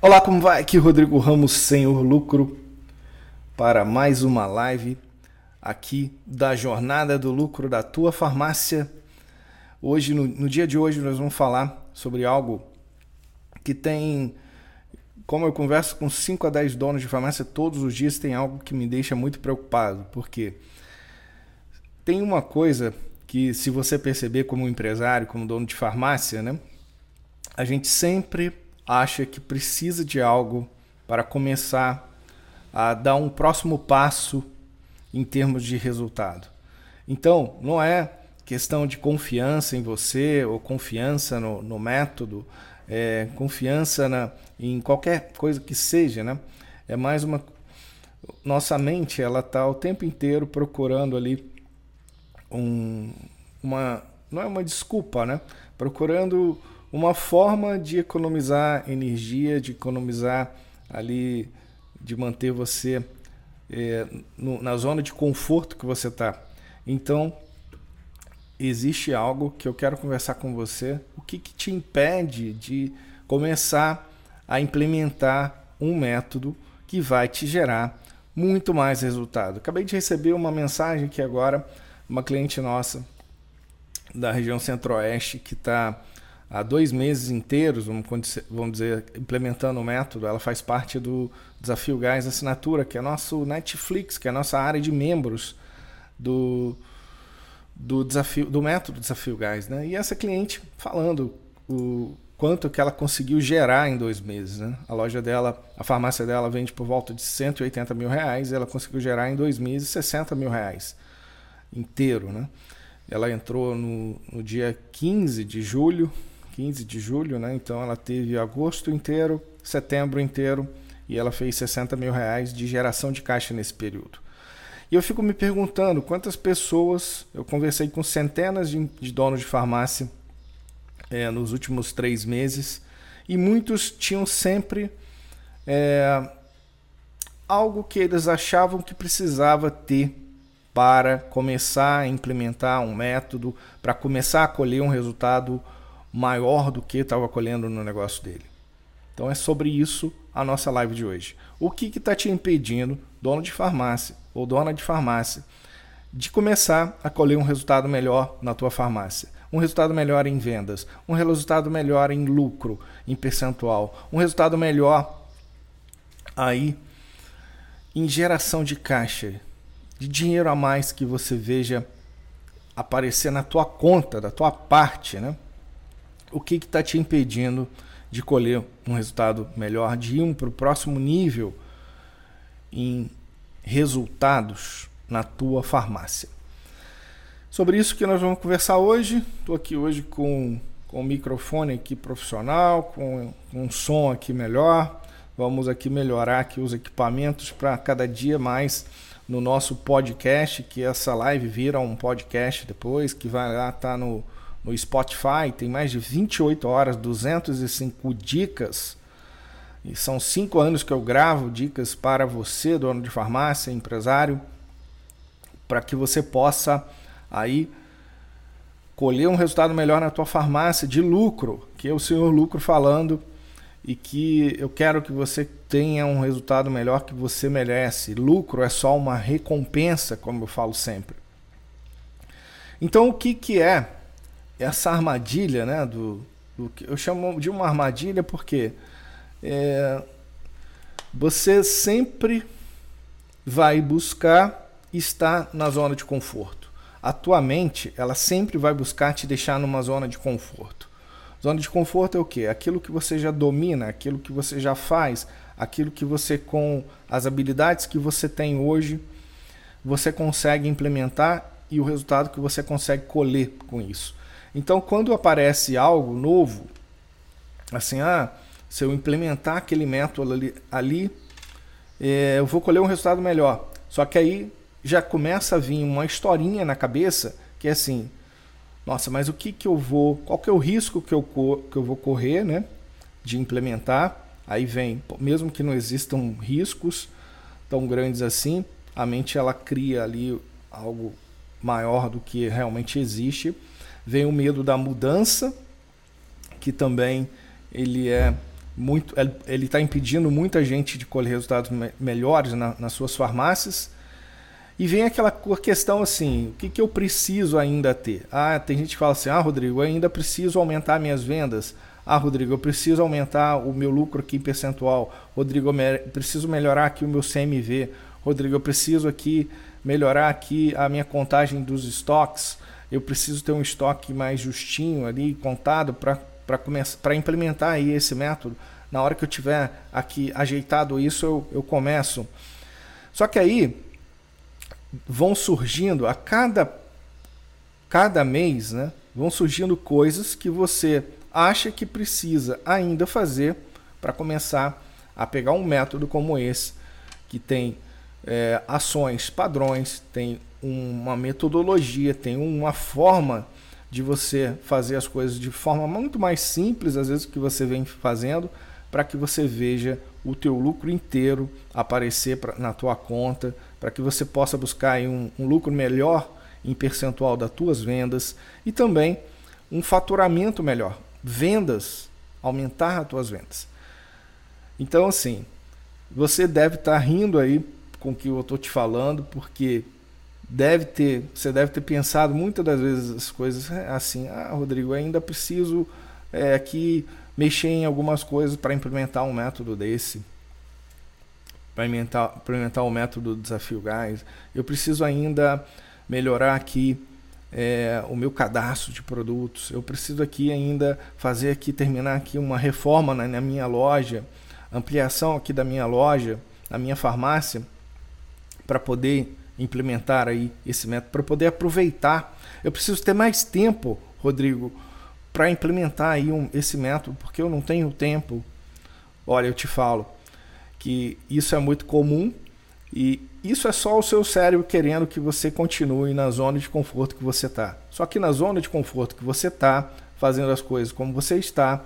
Olá, como vai? Aqui Rodrigo Ramos, Senhor Lucro, para mais uma live aqui da Jornada do Lucro da Tua Farmácia. Hoje, no, no dia de hoje, nós vamos falar sobre algo que tem, como eu converso com 5 a 10 donos de farmácia todos os dias, tem algo que me deixa muito preocupado, porque tem uma coisa que, se você perceber como empresário, como dono de farmácia, né, a gente sempre acha que precisa de algo para começar a dar um próximo passo em termos de resultado. Então, não é questão de confiança em você ou confiança no, no método, é, confiança na, em qualquer coisa que seja, né? É mais uma nossa mente ela está o tempo inteiro procurando ali um, uma não é uma desculpa, né? Procurando uma forma de economizar energia, de economizar ali, de manter você é, no, na zona de conforto que você está. Então, existe algo que eu quero conversar com você. O que, que te impede de começar a implementar um método que vai te gerar muito mais resultado? Acabei de receber uma mensagem aqui agora, uma cliente nossa da região centro-oeste que está há dois meses inteiros, vamos dizer, implementando o método. Ela faz parte do Desafio Gás Assinatura, que é nosso Netflix, que é a nossa área de membros do, do desafio do método Desafio Gás. Né? E essa cliente falando o quanto que ela conseguiu gerar em dois meses. Né? A loja dela, a farmácia dela vende por volta de 180 mil reais, ela conseguiu gerar em dois meses 60 mil reais inteiro. Né? Ela entrou no, no dia 15 de julho 15 de julho, né? Então ela teve agosto inteiro, setembro inteiro e ela fez 60 mil reais de geração de caixa nesse período. E eu fico me perguntando quantas pessoas, eu conversei com centenas de, de donos de farmácia é, nos últimos três meses e muitos tinham sempre é, algo que eles achavam que precisava ter para começar a implementar um método, para começar a colher um resultado maior do que estava colhendo no negócio dele. Então é sobre isso a nossa live de hoje. O que está te impedindo, dono de farmácia ou dona de farmácia, de começar a colher um resultado melhor na tua farmácia? Um resultado melhor em vendas, um resultado melhor em lucro, em percentual, um resultado melhor aí em geração de caixa, de dinheiro a mais que você veja aparecer na tua conta, da tua parte, né? O que está te impedindo de colher um resultado melhor, de ir para o próximo nível em resultados na tua farmácia. Sobre isso que nós vamos conversar hoje. Estou aqui hoje com, com microfone aqui profissional, com, com um som aqui melhor. Vamos aqui melhorar aqui os equipamentos para cada dia mais no nosso podcast, que essa live vira um podcast depois, que vai lá estar tá no no Spotify, tem mais de 28 horas, 205 dicas. E são cinco anos que eu gravo dicas para você, dono de farmácia, empresário, para que você possa aí colher um resultado melhor na tua farmácia de lucro, que é o senhor lucro falando e que eu quero que você tenha um resultado melhor que você merece. Lucro é só uma recompensa, como eu falo sempre. Então, o que, que é essa armadilha, né? Do, do eu chamo de uma armadilha porque é, você sempre vai buscar estar na zona de conforto. A tua mente, ela sempre vai buscar te deixar numa zona de conforto. Zona de conforto é o quê? Aquilo que você já domina, aquilo que você já faz, aquilo que você com as habilidades que você tem hoje, você consegue implementar e o resultado que você consegue colher com isso. Então, quando aparece algo novo, assim, ah, se eu implementar aquele método ali, ali é, eu vou colher um resultado melhor. Só que aí já começa a vir uma historinha na cabeça que é assim, nossa, mas o que que eu vou, qual que é o risco que eu, que eu vou correr, né, de implementar? Aí vem, mesmo que não existam riscos tão grandes assim, a mente ela cria ali algo maior do que realmente existe Vem o medo da mudança, que também ele é muito, ele está impedindo muita gente de colher resultados me melhores na, nas suas farmácias. E vem aquela questão assim, o que, que eu preciso ainda ter? Ah, tem gente que fala assim, ah, Rodrigo, eu ainda preciso aumentar minhas vendas. Ah, Rodrigo, eu preciso aumentar o meu lucro aqui em percentual. Rodrigo, eu preciso melhorar aqui o meu CMV. Rodrigo, eu preciso aqui melhorar aqui a minha contagem dos estoques. Eu preciso ter um estoque mais justinho ali, contado, para implementar aí esse método. Na hora que eu tiver aqui ajeitado isso, eu, eu começo. Só que aí vão surgindo a cada, cada mês, né? Vão surgindo coisas que você acha que precisa ainda fazer para começar a pegar um método como esse, que tem é, ações padrões, tem uma metodologia, tem uma forma de você fazer as coisas de forma muito mais simples, às vezes, que você vem fazendo, para que você veja o teu lucro inteiro aparecer pra, na tua conta, para que você possa buscar um, um lucro melhor em percentual das tuas vendas e também um faturamento melhor, vendas, aumentar as tuas vendas. Então, assim, você deve estar tá rindo aí com o que eu estou te falando, porque deve ter, você deve ter pensado muitas das vezes as coisas é, assim, ah, Rodrigo, ainda preciso é, aqui mexer em algumas coisas para implementar um método desse para implementar, implementar o método do desafio gás. Eu preciso ainda melhorar aqui é, o meu cadastro de produtos. Eu preciso aqui ainda fazer aqui terminar aqui uma reforma na, na minha loja, ampliação aqui da minha loja, na minha farmácia, para poder implementar aí esse método, para poder aproveitar. Eu preciso ter mais tempo, Rodrigo, para implementar aí um, esse método, porque eu não tenho tempo. Olha, eu te falo, que isso é muito comum e isso é só o seu cérebro querendo que você continue na zona de conforto que você está. Só que na zona de conforto que você está, fazendo as coisas como você está,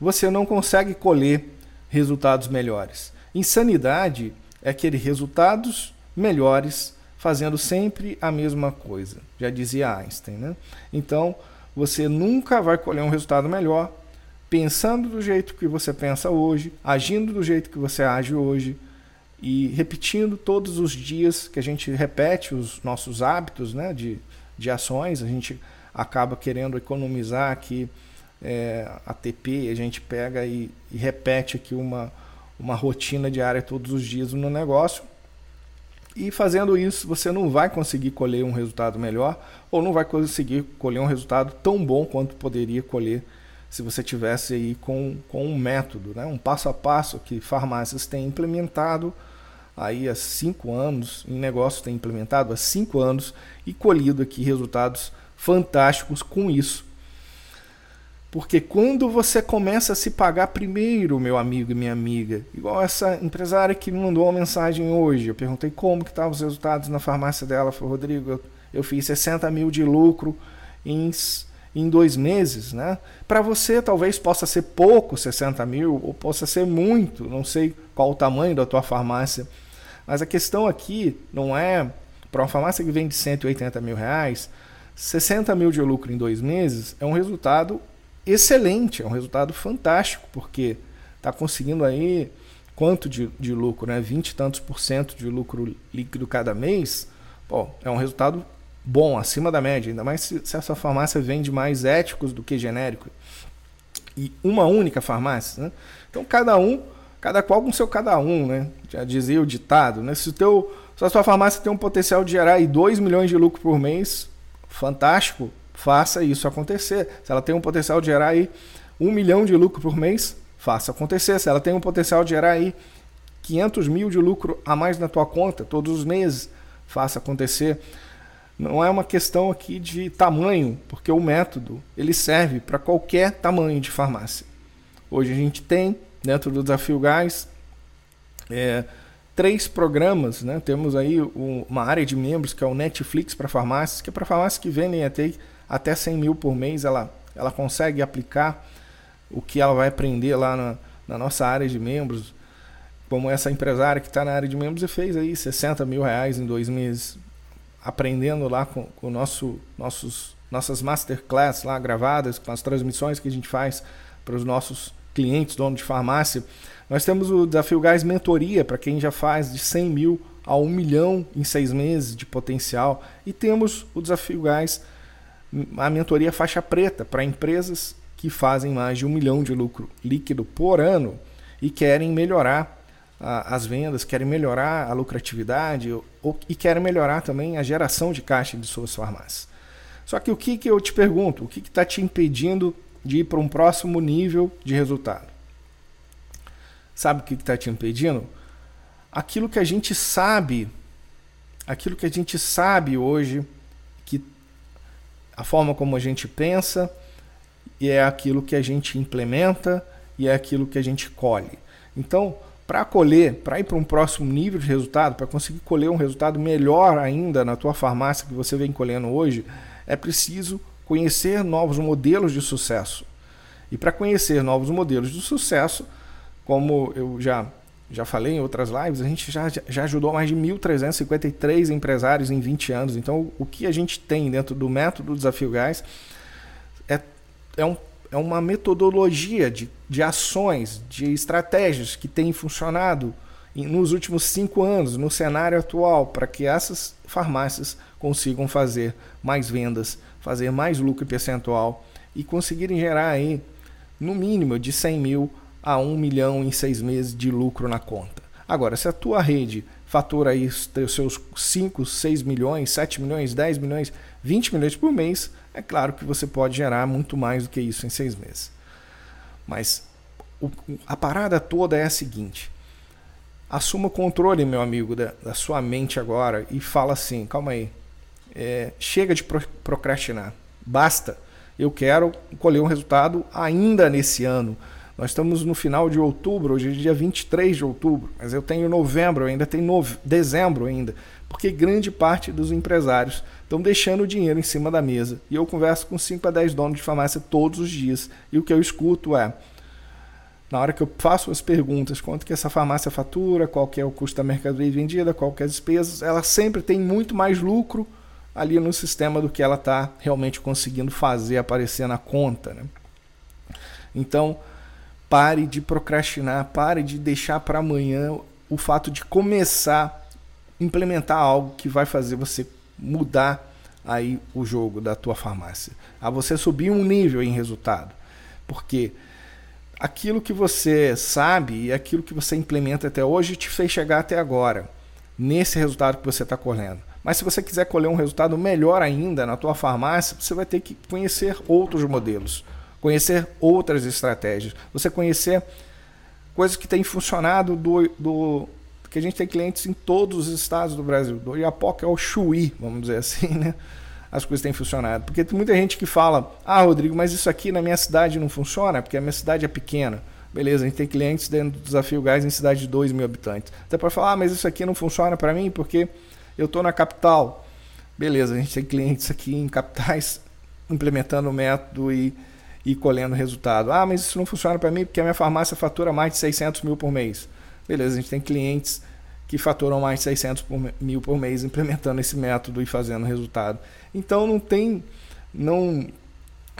você não consegue colher resultados melhores. Insanidade é aquele resultados melhores fazendo sempre a mesma coisa. Já dizia Einstein, né? Então, você nunca vai colher um resultado melhor pensando do jeito que você pensa hoje, agindo do jeito que você age hoje e repetindo todos os dias que a gente repete os nossos hábitos né, de, de ações, a gente acaba querendo economizar aqui é, ATP, a gente pega e, e repete aqui uma, uma rotina diária todos os dias no negócio. E fazendo isso, você não vai conseguir colher um resultado melhor ou não vai conseguir colher um resultado tão bom quanto poderia colher se você tivesse aí com, com um método, né? um passo a passo que farmácias têm implementado aí há cinco anos, em negócios têm implementado há cinco anos e colhido aqui resultados fantásticos com isso. Porque quando você começa a se pagar primeiro, meu amigo e minha amiga, igual essa empresária que me mandou uma mensagem hoje, eu perguntei como que estavam os resultados na farmácia dela, falou, Rodrigo, eu, fiz 60 mil de lucro em em dois meses, né? Para você talvez possa ser pouco, 60 mil, ou possa ser muito, não sei qual o tamanho da tua farmácia. Mas a questão aqui não é para uma farmácia que vende 180 mil reais, 60 mil de lucro em dois meses é um resultado excelente, é um resultado fantástico, porque está conseguindo aí quanto de, de lucro, né? 20 e tantos por cento de lucro líquido cada mês. Pô, é um resultado bom, acima da média, ainda mais se, se essa farmácia vende mais éticos do que genérico. E uma única farmácia, né? Então cada um, cada qual com seu cada um, né? Já dizia o ditado, né? Se, o teu, se a sua farmácia tem um potencial de gerar aí 2 milhões de lucro por mês, fantástico, faça isso acontecer. Se ela tem um potencial de gerar aí 1 milhão de lucro por mês, faça acontecer. Se ela tem um potencial de gerar aí 500 mil de lucro a mais na tua conta todos os meses, faça acontecer não é uma questão aqui de tamanho, porque o método ele serve para qualquer tamanho de farmácia. Hoje a gente tem dentro do Desafio Gás é, três programas, né? Temos aí uma área de membros que é o Netflix para farmácias, que é para farmácias que vendem até, até 100 mil por mês, ela, ela consegue aplicar o que ela vai aprender lá na, na nossa área de membros, como essa empresária que está na área de membros e fez aí 60 mil reais em dois meses aprendendo lá com, com nosso, nossos, nossas masterclass lá gravadas, com as transmissões que a gente faz para os nossos clientes, donos de farmácia, nós temos o Desafio Gás Mentoria, para quem já faz de 100 mil a 1 milhão em seis meses de potencial. E temos o Desafio Gás, a mentoria faixa preta, para empresas que fazem mais de um milhão de lucro líquido por ano e querem melhorar as vendas, querem melhorar a lucratividade e querem melhorar também a geração de caixa de suas farmácias. Só que o que, que eu te pergunto? O que está te impedindo de ir para um próximo nível de resultado? Sabe o que está te impedindo? Aquilo que a gente sabe, aquilo que a gente sabe hoje, a forma como a gente pensa, e é aquilo que a gente implementa e é aquilo que a gente colhe. Então, para colher, para ir para um próximo nível de resultado, para conseguir colher um resultado melhor ainda na tua farmácia que você vem colhendo hoje, é preciso conhecer novos modelos de sucesso. E para conhecer novos modelos de sucesso, como eu já, já falei em outras lives, a gente já, já ajudou mais de 1.353 empresários em 20 anos. Então, o que a gente tem dentro do método Desafio Gás é, é, um, é uma metodologia de, de ações, de estratégias que tem funcionado nos últimos cinco anos, no cenário atual, para que essas farmácias consigam fazer mais vendas, fazer mais lucro percentual e conseguirem gerar aí, no mínimo, de 100 mil a 1 milhão em seis meses de lucro na conta. Agora, se a tua rede fatura aí os seus 5, 6 milhões, 7 milhões, 10 milhões, 20 milhões por mês, é claro que você pode gerar muito mais do que isso em seis meses. Mas a parada toda é a seguinte: assuma o controle, meu amigo, da, da sua mente agora e fala assim: calma aí, é, chega de procrastinar, basta. Eu quero colher um resultado ainda nesse ano. Nós estamos no final de outubro, hoje é dia 23 de outubro, mas eu tenho novembro, ainda tenho nove... dezembro ainda, porque grande parte dos empresários estão deixando o dinheiro em cima da mesa. E eu converso com 5 a 10 donos de farmácia todos os dias, e o que eu escuto é, na hora que eu faço as perguntas, quanto que essa farmácia fatura, qual que é o custo da mercadoria vendida, qual que é as despesas, ela sempre tem muito mais lucro ali no sistema do que ela está realmente conseguindo fazer aparecer na conta. Né? Então, Pare de procrastinar, pare de deixar para amanhã o fato de começar a implementar algo que vai fazer você mudar aí o jogo da tua farmácia. A você subir um nível em resultado. Porque aquilo que você sabe e aquilo que você implementa até hoje te fez chegar até agora, nesse resultado que você está colhendo. Mas se você quiser colher um resultado melhor ainda na tua farmácia, você vai ter que conhecer outros modelos conhecer outras estratégias, você conhecer coisas que têm funcionado do, do que a gente tem clientes em todos os estados do Brasil. Do Iapoca ao Chuí, vamos dizer assim, né? As coisas têm funcionado. Porque tem muita gente que fala: "Ah, Rodrigo, mas isso aqui na minha cidade não funciona, porque a minha cidade é pequena". Beleza, a gente tem clientes dentro do Desafio Gás em cidade de 2 mil habitantes. Até para falar, ah, mas isso aqui não funciona para mim porque eu estou na capital. Beleza, a gente tem clientes aqui em capitais implementando o método e e colhendo resultado. Ah, mas isso não funciona para mim porque a minha farmácia fatura mais de 600 mil por mês. Beleza, a gente tem clientes que faturam mais de 600 mil por mês implementando esse método e fazendo resultado. Então não tem, não,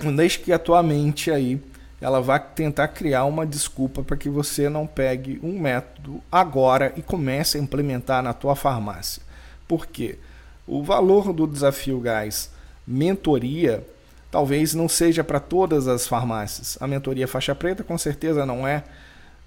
não deixe que a tua mente aí ela vá tentar criar uma desculpa para que você não pegue um método agora e comece a implementar na tua farmácia. Por quê? O valor do desafio gás mentoria talvez não seja para todas as farmácias. A mentoria faixa preta com certeza não é.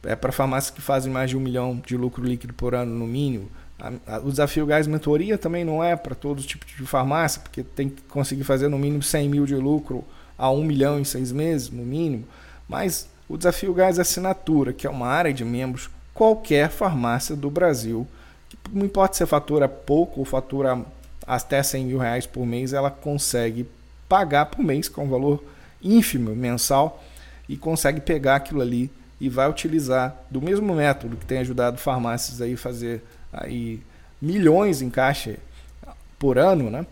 É para farmácias que fazem mais de um milhão de lucro líquido por ano no mínimo. A, a, o desafio gás mentoria também não é para todo tipo de farmácia, porque tem que conseguir fazer no mínimo 100 mil de lucro a um milhão em seis meses, no mínimo. Mas o desafio gás assinatura, que é uma área de membros, qualquer farmácia do Brasil, que não importa se fatura pouco ou fatura até 100 mil reais por mês, ela consegue pagar por mês, com um valor ínfimo mensal, e consegue pegar aquilo ali e vai utilizar do mesmo método que tem ajudado farmácias aí fazer aí milhões em caixa por ano, né?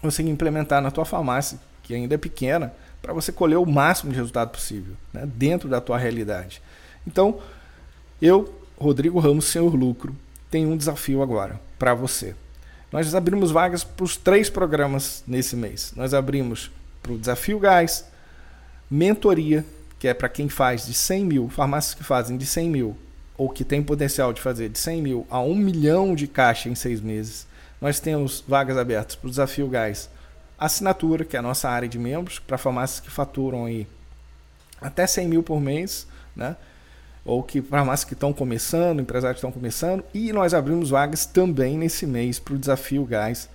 Consegue implementar na tua farmácia, que ainda é pequena, para você colher o máximo de resultado possível, né? dentro da tua realidade. Então, eu, Rodrigo Ramos, Senhor Lucro, tenho um desafio agora para você. Nós abrimos vagas para os três programas nesse mês. Nós abrimos para o Desafio Gás, Mentoria que é para quem faz de 100 mil, farmácias que fazem de 100 mil, ou que tem potencial de fazer de 100 mil a 1 milhão de caixa em seis meses, nós temos vagas abertas para o Desafio Gás Assinatura, que é a nossa área de membros, para farmácias que faturam aí até 100 mil por mês, né? Ou que farmácias que estão começando, empresários que estão começando, e nós abrimos vagas também nesse mês para o Desafio Gás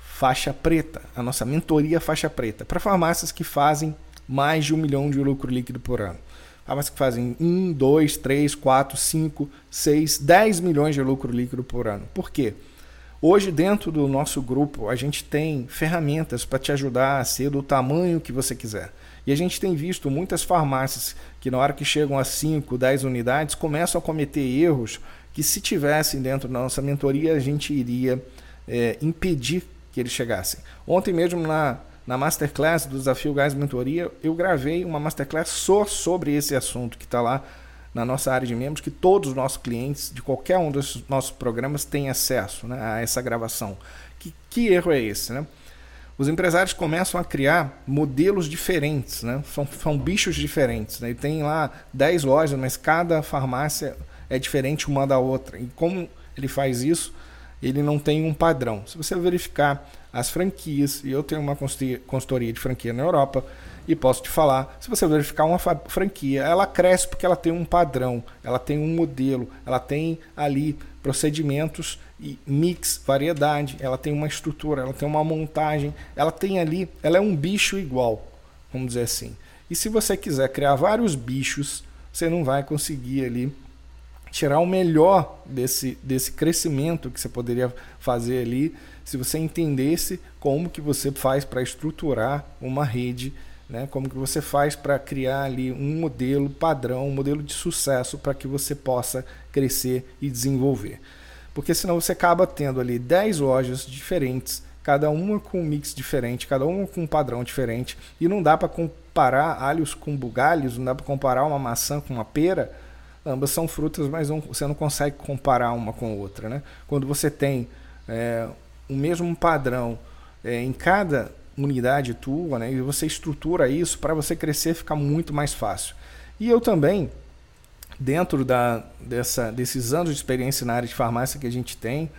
Faixa Preta, a nossa mentoria Faixa Preta, para farmácias que fazem mais de um milhão de lucro líquido por ano. Farmácias que fazem 1, 2, 3, 4, 5, 6, 10 milhões de lucro líquido por ano. Por quê? Hoje, dentro do nosso grupo, a gente tem ferramentas para te ajudar a ser do tamanho que você quiser. E a gente tem visto muitas farmácias que, na hora que chegam a 5, 10 unidades, começam a cometer erros que, se tivessem dentro da nossa mentoria, a gente iria é, impedir que eles chegassem. Ontem mesmo, na, na Masterclass do Desafio Gás Mentoria, eu gravei uma Masterclass só sobre esse assunto que está lá na nossa área de membros, que todos os nossos clientes de qualquer um dos nossos programas têm acesso né, a essa gravação. Que, que erro é esse? Né? Os empresários começam a criar modelos diferentes, né? são, são bichos diferentes. Né? E tem lá 10 lojas, mas cada farmácia é diferente uma da outra. E como ele faz isso, ele não tem um padrão. Se você verificar as franquias, e eu tenho uma consultoria de franquia na Europa, e posso te falar, se você verificar uma franquia, ela cresce porque ela tem um padrão, ela tem um modelo, ela tem ali procedimentos e mix, variedade, ela tem uma estrutura, ela tem uma montagem, ela tem ali, ela é um bicho igual, vamos dizer assim. E se você quiser criar vários bichos, você não vai conseguir ali tirar o melhor desse, desse crescimento que você poderia fazer ali se você entendesse como que você faz para estruturar uma rede né? Como que você faz para criar ali um modelo padrão, um modelo de sucesso para que você possa crescer e desenvolver. Porque senão você acaba tendo ali 10 lojas diferentes, cada uma com um mix diferente, cada uma com um padrão diferente, e não dá para comparar alhos com bugalhos, não dá para comparar uma maçã com uma pera. Ambas são frutas, mas não, você não consegue comparar uma com outra. Né? Quando você tem é, o mesmo padrão é, em cada unidade tua, né? E você estrutura isso para você crescer ficar muito mais fácil. E eu também, dentro da, dessa, desses anos de experiência na área de farmácia que a gente tem,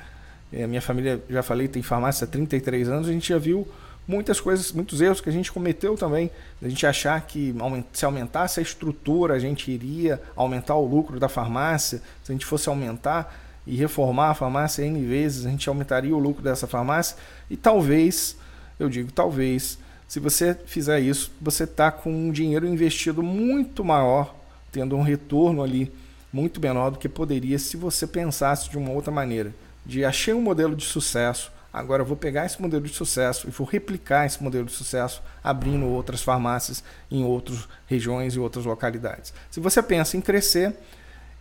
a eh, minha família, já falei, tem farmácia há 33 anos, a gente já viu muitas coisas, muitos erros que a gente cometeu também. A gente achar que se aumentasse a estrutura, a gente iria aumentar o lucro da farmácia. Se a gente fosse aumentar e reformar a farmácia N vezes, a gente aumentaria o lucro dessa farmácia. E talvez eu digo, talvez, se você fizer isso, você está com um dinheiro investido muito maior, tendo um retorno ali muito menor do que poderia se você pensasse de uma outra maneira. De achei um modelo de sucesso, agora vou pegar esse modelo de sucesso e vou replicar esse modelo de sucesso abrindo outras farmácias em outras regiões e outras localidades. Se você pensa em crescer,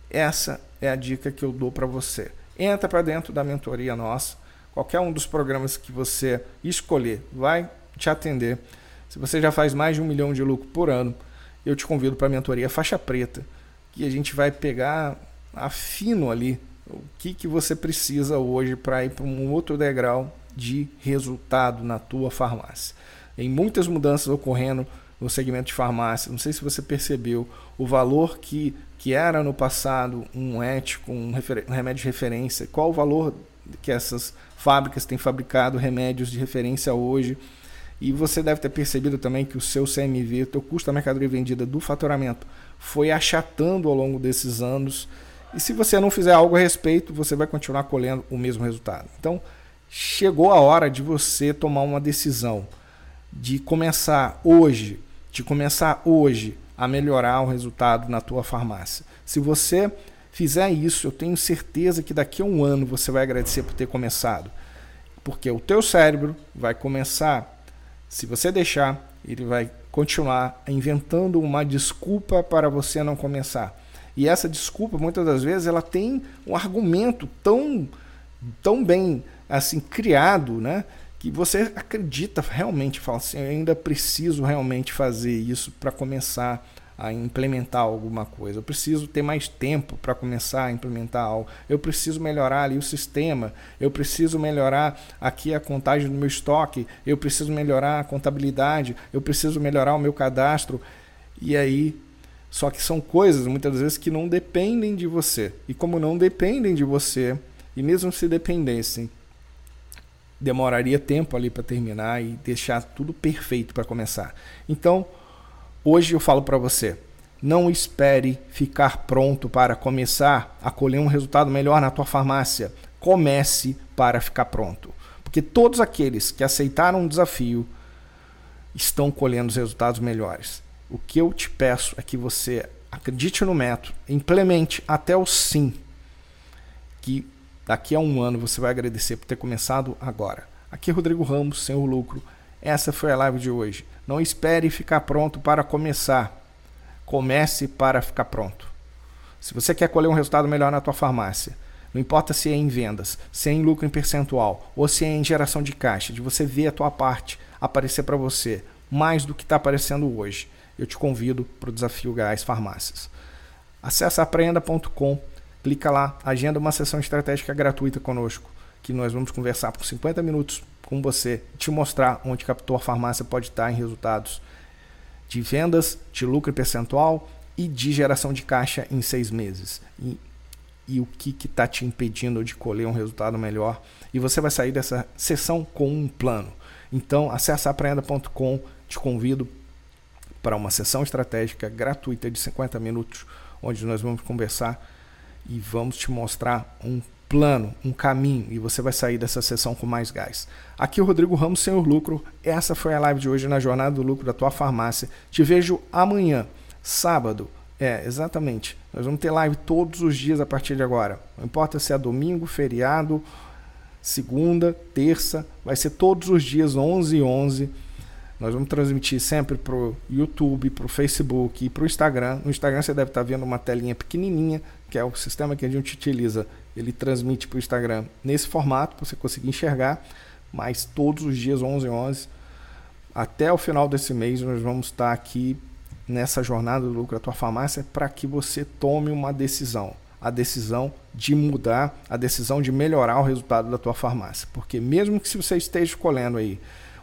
essa é a dica que eu dou para você. Entra para dentro da mentoria nossa Qualquer um dos programas que você escolher vai te atender. Se você já faz mais de um milhão de lucro por ano, eu te convido para a mentoria Faixa Preta, que a gente vai pegar afino ali o que, que você precisa hoje para ir para um outro degrau de resultado na tua farmácia. Tem muitas mudanças ocorrendo no segmento de farmácia. Não sei se você percebeu o valor que, que era no passado um ético, um, um remédio de referência, qual o valor que essas fábricas têm fabricado remédios de referência hoje. E você deve ter percebido também que o seu CMV, o teu custo da mercadoria vendida do faturamento, foi achatando ao longo desses anos. E se você não fizer algo a respeito, você vai continuar colhendo o mesmo resultado. Então, chegou a hora de você tomar uma decisão de começar hoje, de começar hoje a melhorar o resultado na tua farmácia. Se você fizer isso, eu tenho certeza que daqui a um ano você vai agradecer por ter começado. Porque o teu cérebro vai começar, se você deixar, ele vai continuar inventando uma desculpa para você não começar. E essa desculpa, muitas das vezes, ela tem um argumento tão, tão bem assim criado, né? Que você acredita realmente, fala assim, eu ainda preciso realmente fazer isso para começar a implementar alguma coisa. Eu preciso ter mais tempo para começar a implementar algo. Eu preciso melhorar ali o sistema. Eu preciso melhorar aqui a contagem do meu estoque. Eu preciso melhorar a contabilidade. Eu preciso melhorar o meu cadastro. E aí Só que são coisas muitas vezes que não dependem de você. E como não dependem de você, e mesmo se dependessem, demoraria tempo ali para terminar e deixar tudo perfeito para começar. Então, hoje eu falo para você, não espere ficar pronto para começar a colher um resultado melhor na tua farmácia. Comece para ficar pronto. Porque todos aqueles que aceitaram o desafio estão colhendo os resultados melhores. O que eu te peço é que você acredite no método, implemente até o sim, que daqui a um ano você vai agradecer por ter começado agora. Aqui é Rodrigo Ramos, Senhor Lucro. Essa foi a live de hoje. Não espere ficar pronto para começar. Comece para ficar pronto. Se você quer colher um resultado melhor na tua farmácia, não importa se é em vendas, se é em lucro em percentual ou se é em geração de caixa, de você ver a tua parte aparecer para você mais do que está aparecendo hoje eu te convido para o desafio Gás Farmácias. Acesse aprenda.com, clica lá, agenda uma sessão estratégica gratuita conosco, que nós vamos conversar por 50 minutos com você te mostrar onde tua farmácia pode estar em resultados de vendas, de lucro percentual e de geração de caixa em seis meses. E, e o que está te impedindo de colher um resultado melhor. E você vai sair dessa sessão com um plano. Então, acesse aprenda.com, te convido para uma sessão estratégica gratuita de 50 minutos, onde nós vamos conversar e vamos te mostrar um plano, um caminho, e você vai sair dessa sessão com mais gás. Aqui é o Rodrigo Ramos, Senhor Lucro. Essa foi a live de hoje na Jornada do Lucro da tua farmácia. Te vejo amanhã, sábado. É, exatamente. Nós vamos ter live todos os dias a partir de agora. Não importa se é domingo, feriado, segunda, terça, vai ser todos os dias 11 e 11 nós vamos transmitir sempre para o YouTube, para o Facebook e para o Instagram. No Instagram você deve estar vendo uma telinha pequenininha, que é o sistema que a gente utiliza. Ele transmite para o Instagram nesse formato, para você conseguir enxergar. Mas todos os dias, 11 11 até o final desse mês, nós vamos estar aqui nessa jornada do lucro da tua farmácia para que você tome uma decisão. A decisão de mudar, a decisão de melhorar o resultado da tua farmácia. Porque mesmo que se você esteja colhendo aí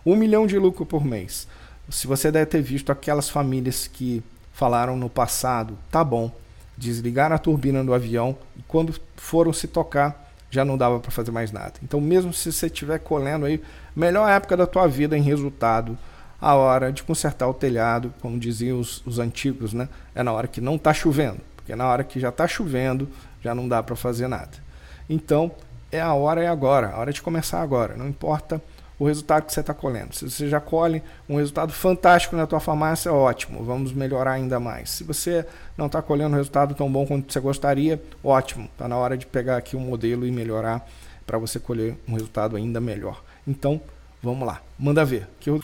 um milhão de lucro por mês. Se você deve ter visto aquelas famílias que falaram no passado, tá bom, desligaram a turbina do avião e quando foram se tocar já não dava para fazer mais nada. Então, mesmo se você estiver colhendo aí, melhor época da tua vida em resultado, a hora de consertar o telhado, como diziam os, os antigos, né? É na hora que não está chovendo, porque na hora que já está chovendo já não dá para fazer nada. Então, é a hora é agora, a hora de começar agora. Não importa o resultado que você está colhendo. Se você já colhe um resultado fantástico na tua farmácia, ótimo, vamos melhorar ainda mais. Se você não está colhendo um resultado tão bom quanto você gostaria, ótimo, está na hora de pegar aqui um modelo e melhorar para você colher um resultado ainda melhor. Então, vamos lá, manda ver. Que eu...